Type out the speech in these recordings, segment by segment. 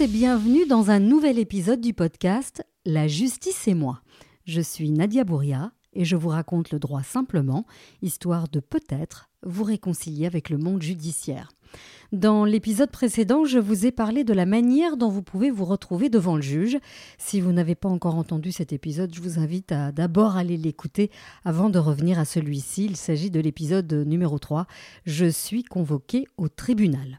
et bienvenue dans un nouvel épisode du podcast La justice et moi. Je suis Nadia Bouria et je vous raconte le droit simplement, histoire de peut-être vous réconcilier avec le monde judiciaire. Dans l'épisode précédent, je vous ai parlé de la manière dont vous pouvez vous retrouver devant le juge. Si vous n'avez pas encore entendu cet épisode, je vous invite à d'abord aller l'écouter avant de revenir à celui-ci. Il s'agit de l'épisode numéro 3. Je suis convoqué au tribunal.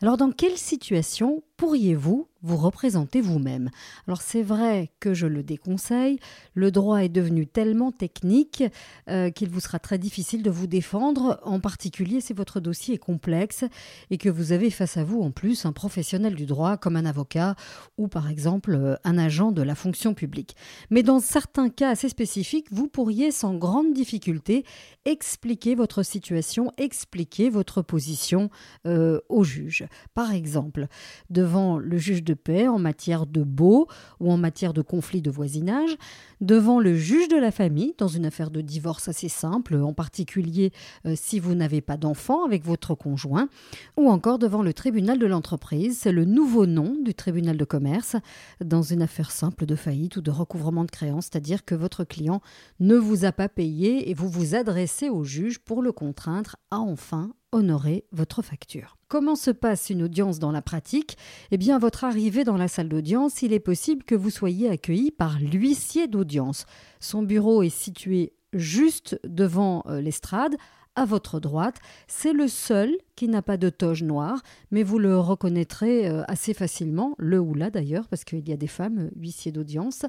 Alors dans quelle situation pourriez-vous vous représenter vous-même? Alors c'est vrai que je le déconseille, le droit est devenu tellement technique euh, qu'il vous sera très difficile de vous défendre, en particulier si votre dossier est complexe et que vous avez face à vous en plus un professionnel du droit comme un avocat ou par exemple euh, un agent de la fonction publique. Mais dans certains cas assez spécifiques, vous pourriez sans grande difficulté expliquer votre situation, expliquer votre position euh, au juge. Par exemple, devant le juge de paix en matière de baux ou en matière de conflit de voisinage, devant le juge de la famille dans une affaire de divorce assez simple, en particulier euh, si vous n'avez pas d'enfant avec votre conjoint, ou encore devant le tribunal de l'entreprise, c'est le nouveau nom du tribunal de commerce, dans une affaire simple de faillite ou de recouvrement de créances, c'est-à-dire que votre client ne vous a pas payé et vous vous adressez au juge pour le contraindre à enfin honorer votre facture. Comment se passe une audience dans la pratique? Eh bien, à votre arrivée dans la salle d'audience, il est possible que vous soyez accueilli par l'huissier d'audience. Son bureau est situé juste devant euh, l'estrade, à votre droite. C'est le seul qui n'a pas de toge noire, mais vous le reconnaîtrez euh, assez facilement, le ou la d'ailleurs, parce qu'il y a des femmes euh, huissiers d'audience.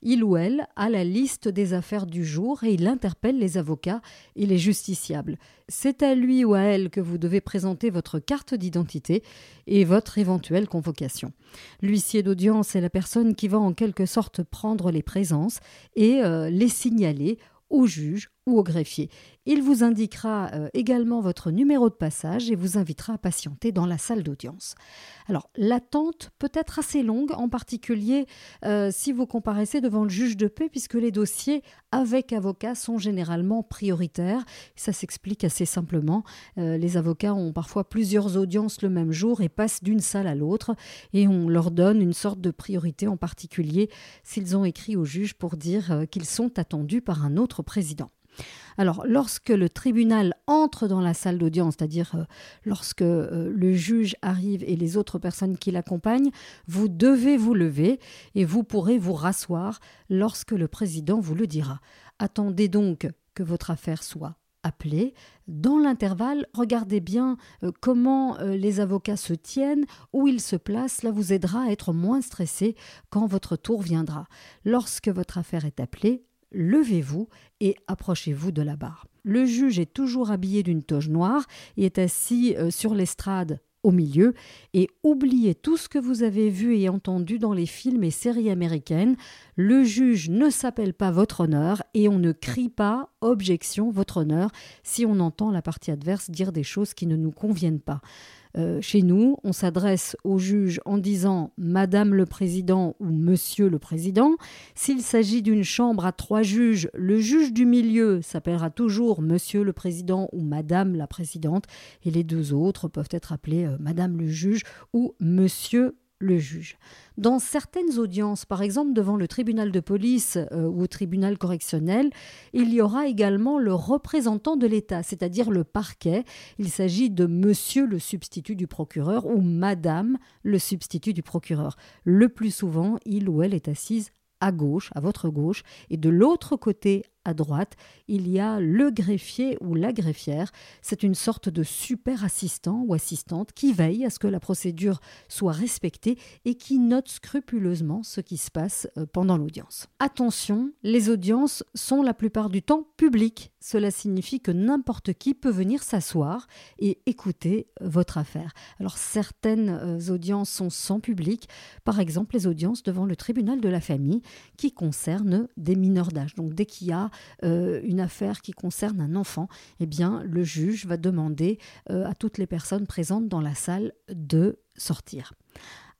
Il ou elle a la liste des affaires du jour et il interpelle les avocats et les justiciables. C'est à lui ou à elle que vous devez présenter votre carte d'identité et votre éventuelle convocation. L'huissier d'audience est la personne qui va en quelque sorte prendre les présences et euh, les signaler au juge ou au greffier. Il vous indiquera euh, également votre numéro de passage et vous invitera à patienter dans la salle d'audience. Alors, l'attente peut être assez longue, en particulier euh, si vous comparaissez devant le juge de paix, puisque les dossiers avec avocat sont généralement prioritaires. Ça s'explique assez simplement. Euh, les avocats ont parfois plusieurs audiences le même jour et passent d'une salle à l'autre, et on leur donne une sorte de priorité, en particulier s'ils ont écrit au juge pour dire qu'ils sont attendus par un autre président. Alors, lorsque le tribunal entre dans la salle d'audience, c'est-à-dire euh, lorsque euh, le juge arrive et les autres personnes qui l'accompagnent, vous devez vous lever et vous pourrez vous rasseoir lorsque le président vous le dira. Attendez donc que votre affaire soit appelée. Dans l'intervalle, regardez bien euh, comment les avocats se tiennent, où ils se placent. Cela vous aidera à être moins stressé quand votre tour viendra. Lorsque votre affaire est appelée, levez-vous et approchez-vous de la barre. Le juge est toujours habillé d'une toge noire et est assis euh, sur l'estrade au milieu et oubliez tout ce que vous avez vu et entendu dans les films et séries américaines. Le juge ne s'appelle pas votre honneur et on ne crie pas objection votre honneur si on entend la partie adverse dire des choses qui ne nous conviennent pas. Euh, chez nous, on s'adresse au juge en disant Madame le Président ou Monsieur le Président. S'il s'agit d'une chambre à trois juges, le juge du milieu s'appellera toujours Monsieur le Président ou Madame la Présidente, et les deux autres peuvent être appelés euh, Madame le juge ou Monsieur le juge. Dans certaines audiences, par exemple devant le tribunal de police euh, ou au tribunal correctionnel, il y aura également le représentant de l'État, c'est-à-dire le parquet. Il s'agit de monsieur le substitut du procureur ou madame le substitut du procureur. Le plus souvent, il ou elle est assise à gauche, à votre gauche, et de l'autre côté, à droite, il y a le greffier ou la greffière. C'est une sorte de super assistant ou assistante qui veille à ce que la procédure soit respectée et qui note scrupuleusement ce qui se passe euh, pendant l'audience. Attention, les audiences sont la plupart du temps publiques. Cela signifie que n'importe qui peut venir s'asseoir et écouter votre affaire. Alors certaines euh, audiences sont sans public, par exemple les audiences devant le tribunal de la famille qui concernent des mineurs d'âge. Donc dès qu'il y a euh, une affaire qui concerne un enfant, eh bien, le juge va demander euh, à toutes les personnes présentes dans la salle de sortir.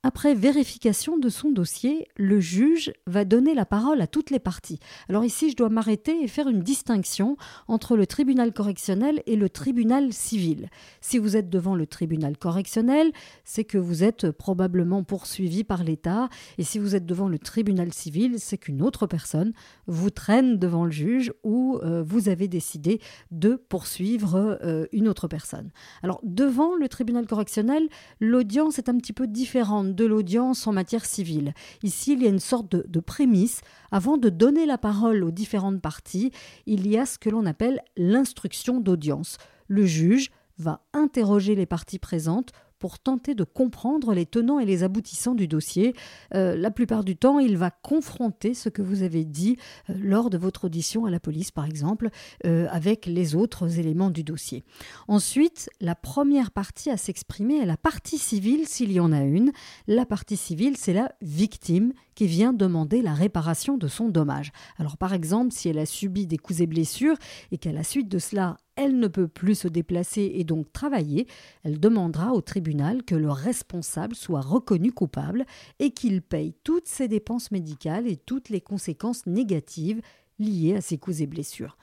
Après vérification de son dossier, le juge va donner la parole à toutes les parties. Alors ici, je dois m'arrêter et faire une distinction entre le tribunal correctionnel et le tribunal civil. Si vous êtes devant le tribunal correctionnel, c'est que vous êtes probablement poursuivi par l'État, et si vous êtes devant le tribunal civil, c'est qu'une autre personne vous traîne devant le juge ou euh, vous avez décidé de poursuivre euh, une autre personne. Alors devant le tribunal correctionnel, l'audience est un petit peu différente de l'audience en matière civile. Ici, il y a une sorte de, prémisse. Avant de donner la parole aux différentes parties, il y a ce que l'on appelle l'instruction d'audience. Le juge va interroger les parties présentes pour tenter de comprendre les tenants et les aboutissants du dossier. Euh, la plupart du temps, il va confronter ce que vous avez dit euh, lors de votre audition à la police, par exemple, euh, avec les autres éléments du dossier. Ensuite, la première partie à s'exprimer est la partie civile, s'il y en a une. La partie civile, c'est la victime qui vient demander la réparation de son dommage. Alors par exemple, si elle a subi des coups et blessures et qu'à la suite de cela, elle ne peut plus se déplacer et donc travailler, elle demandera au tribunal que le responsable soit reconnu coupable et qu'il paye toutes ses dépenses médicales et toutes les conséquences négatives liées à ses coups et blessures.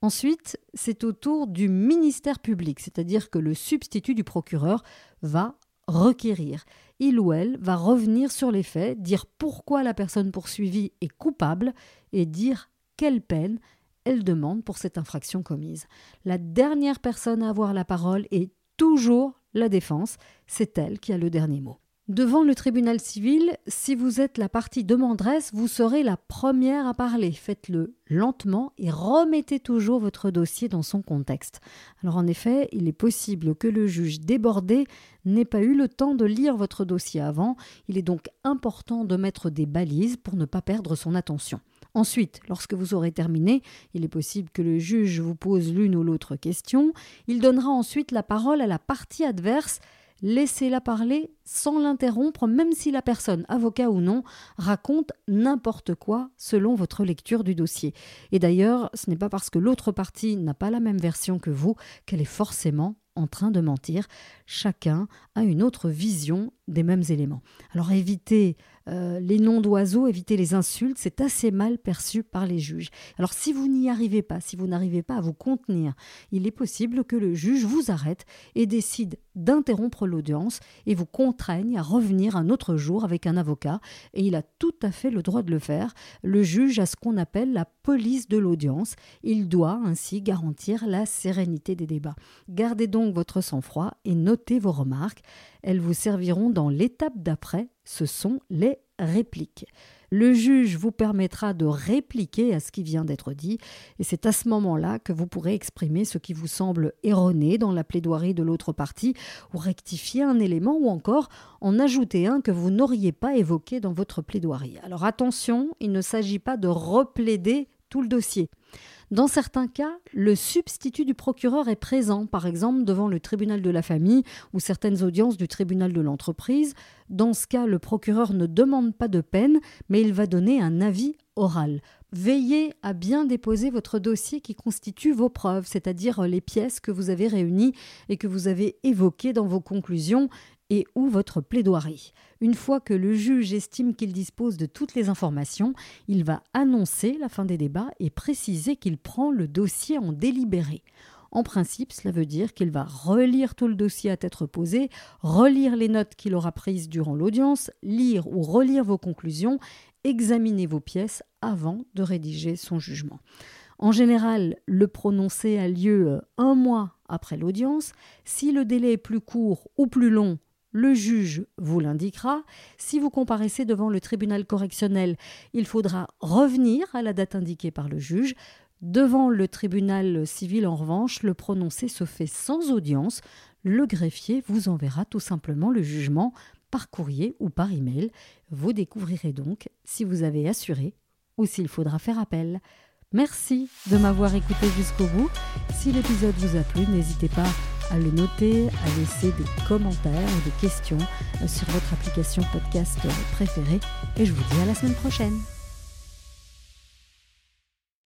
Ensuite, c'est au tour du ministère public, c'est-à-dire que le substitut du procureur va requérir. Il ou elle va revenir sur les faits, dire pourquoi la personne poursuivie est coupable et dire quelle peine elle demande pour cette infraction commise. La dernière personne à avoir la parole est toujours la défense, c'est elle qui a le dernier mot. Devant le tribunal civil, si vous êtes la partie demanderesse, vous serez la première à parler. Faites-le lentement et remettez toujours votre dossier dans son contexte. Alors en effet, il est possible que le juge débordé n'ait pas eu le temps de lire votre dossier avant. Il est donc important de mettre des balises pour ne pas perdre son attention. Ensuite, lorsque vous aurez terminé, il est possible que le juge vous pose l'une ou l'autre question. Il donnera ensuite la parole à la partie adverse laissez-la parler sans l'interrompre, même si la personne, avocat ou non, raconte n'importe quoi selon votre lecture du dossier. Et d'ailleurs, ce n'est pas parce que l'autre partie n'a pas la même version que vous qu'elle est forcément en train de mentir. Chacun a une autre vision des mêmes éléments. Alors évitez euh, les noms d'oiseaux, évitez les insultes, c'est assez mal perçu par les juges. Alors si vous n'y arrivez pas, si vous n'arrivez pas à vous contenir, il est possible que le juge vous arrête et décide d'interrompre l'audience et vous contraigne à revenir un autre jour avec un avocat et il a tout à fait le droit de le faire. Le juge a ce qu'on appelle la police de l'audience. Il doit ainsi garantir la sérénité des débats. Gardez donc votre sang-froid et notez vos remarques. Elles vous serviront dans l'étape d'après, ce sont les répliques. Le juge vous permettra de répliquer à ce qui vient d'être dit, et c'est à ce moment-là que vous pourrez exprimer ce qui vous semble erroné dans la plaidoirie de l'autre partie, ou rectifier un élément, ou encore en ajouter un que vous n'auriez pas évoqué dans votre plaidoirie. Alors attention, il ne s'agit pas de replaider tout le dossier. Dans certains cas, le substitut du procureur est présent, par exemple devant le tribunal de la famille ou certaines audiences du tribunal de l'entreprise. Dans ce cas, le procureur ne demande pas de peine, mais il va donner un avis oral. Veillez à bien déposer votre dossier qui constitue vos preuves, c'est-à-dire les pièces que vous avez réunies et que vous avez évoquées dans vos conclusions et ou votre plaidoirie. Une fois que le juge estime qu'il dispose de toutes les informations, il va annoncer la fin des débats et préciser qu'il prend le dossier en délibéré. En principe, cela veut dire qu'il va relire tout le dossier à tête reposée, relire les notes qu'il aura prises durant l'audience, lire ou relire vos conclusions, examiner vos pièces avant de rédiger son jugement. En général, le prononcé a lieu euh, un mois après l'audience. Si le délai est plus court ou plus long, le juge vous l'indiquera. Si vous comparaissez devant le tribunal correctionnel, il faudra revenir à la date indiquée par le juge. Devant le tribunal civil, en revanche, le prononcé se fait sans audience. Le greffier vous enverra tout simplement le jugement par courrier ou par email. Vous découvrirez donc si vous avez assuré ou s'il faudra faire appel. Merci de m'avoir écouté jusqu'au bout. Si l'épisode vous a plu, n'hésitez pas à le noter, à laisser des commentaires ou des questions euh, sur votre application podcast préférée. Et je vous dis à la semaine prochaine.